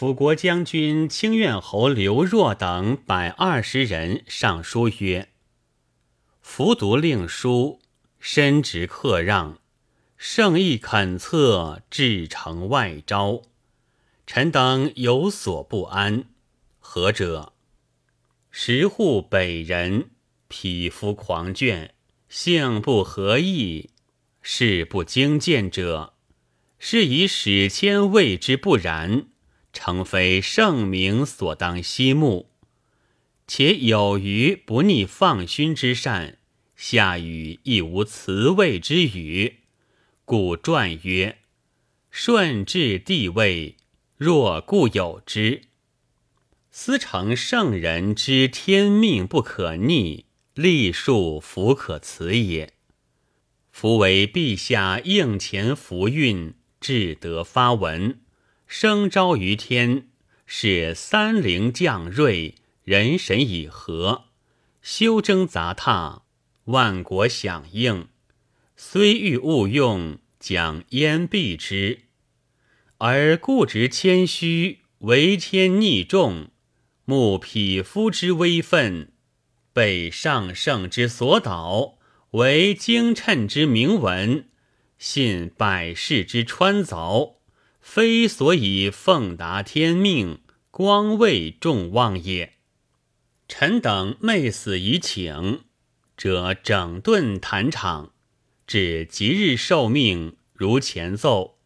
辅国将军清苑侯刘若等百二十人上书曰：“服读令书，深直克让，圣意恳策，至诚外招。臣等有所不安。何者？十户北人，匹夫狂倦，性不合意，事不经见者，是以史迁谓之不然。”诚非圣明所当息慕，且有余不逆放勋之善，下语亦无辞位之语，故传曰：“顺治帝位，若固有之，思成圣人之天命不可逆，立数弗可辞也。夫为陛下应前福运，至德发文。”生昭于天，是三灵降瑞，人神以和，修征杂沓，万国响应。虽欲勿用，将焉避之？而固执谦虚，为天逆众，慕匹夫之威愤，被上圣之所导，为精称之铭文，信百世之穿凿。非所以奉达天命，光位众望也。臣等昧死以请，者整顿坛场，至即日受命，如前奏，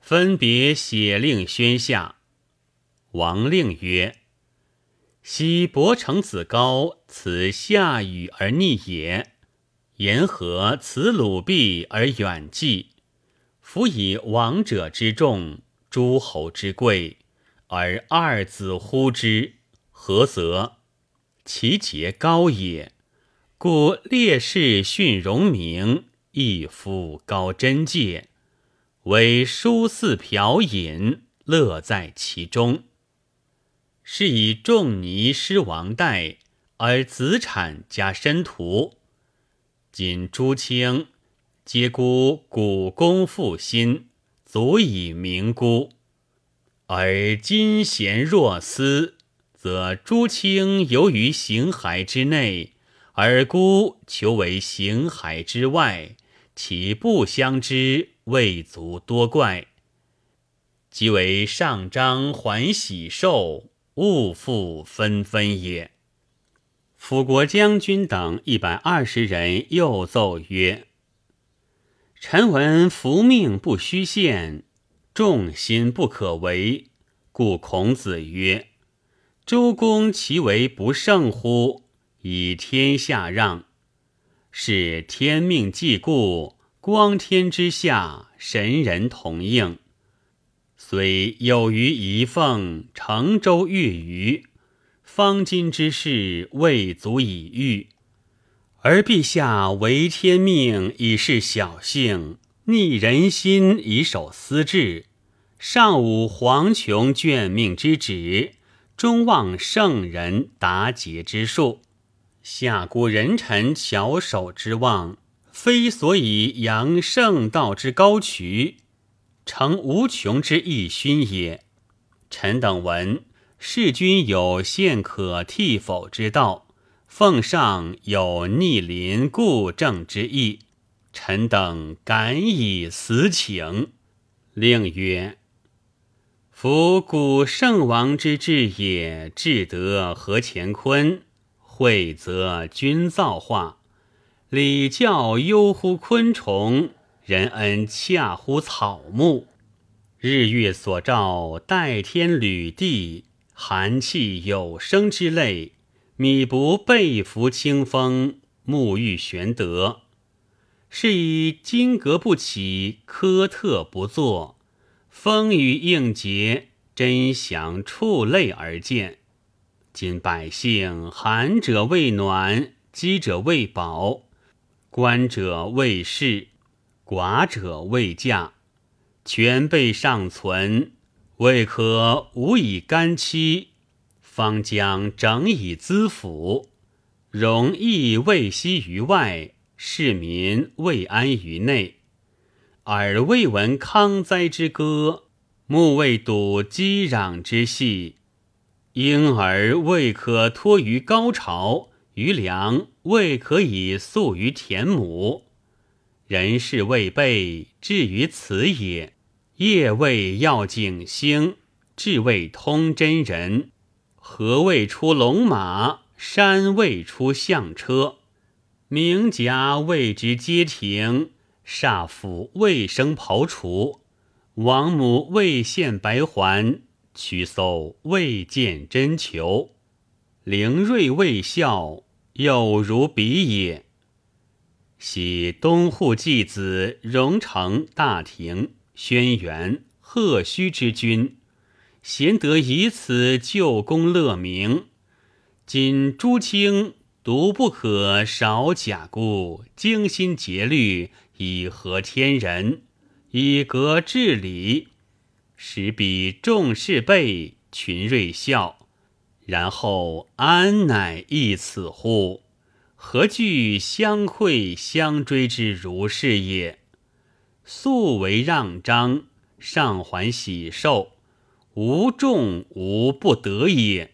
分别写令宣下。王令曰：“昔伯承子高，此下雨而逆也；言何此鲁毕而远继？”夫以王者之众，诸侯之贵，而二子呼之，何则？其节高也。故烈士训荣名，亦复高贞戒，为书肆嫖饮，乐在其中。是以仲尼失王代，而子产加申屠。今朱清。皆孤古公复心，足以明孤。而今贤若斯，则诸卿游于形骸之内，而孤求为形骸之外，其不相知，未足多怪。即为上章还喜寿，物复纷纷也。辅国将军等一百二十人又奏曰。臣闻福命不虚现，众心不可违，故孔子曰：“周公其为不胜乎？以天下让，是天命既固，光天之下，神人同应。虽有余遗奉，成舟越余，方今之事未足以御。”而陛下为天命，以示小幸；逆人心，以守私志。上无黄琼眷命之旨，中望圣人达节之术，下估人臣巧手之望。非所以扬圣道之高渠，成无穷之义勋也。臣等闻世君有献可替否之道。奉上有逆鳞故正之意，臣等敢以死请。令曰：夫古圣王之治也，至德何乾坤？惠则君造化，礼教优乎昆虫，仁恩洽乎草木。日月所照，代天履地，寒气有生之类。米不背服清风，沐浴玄德，是以金戈不起，苛特不作，风雨应节，真祥触类而见。今百姓寒者未暖，饥者未饱，官者未仕，寡者未嫁，全备尚存，未可无以干戚。方将整以资府，容易未息于外，市民未安于内。耳未闻康哉之歌，目未睹激壤之戏，婴儿未可托于高巢，余粮未可以宿于田亩。人事未备，至于此也。夜未要景星，至未通真人。河未出龙马，山未出象车。名甲未知街亭，煞府未生庖厨。王母未现白环，曲叟未见真裘。灵瑞未孝，有如彼也。喜东户继子荣成大庭轩辕贺胥之君，贤得以此救功乐名。今朱清独不可少假故，精心竭虑以和天人，以革治理，使彼众事备，群瑞孝，然后安乃易此乎？何惧相馈相追之如是也？素为让章，上还喜寿，无众无不得也。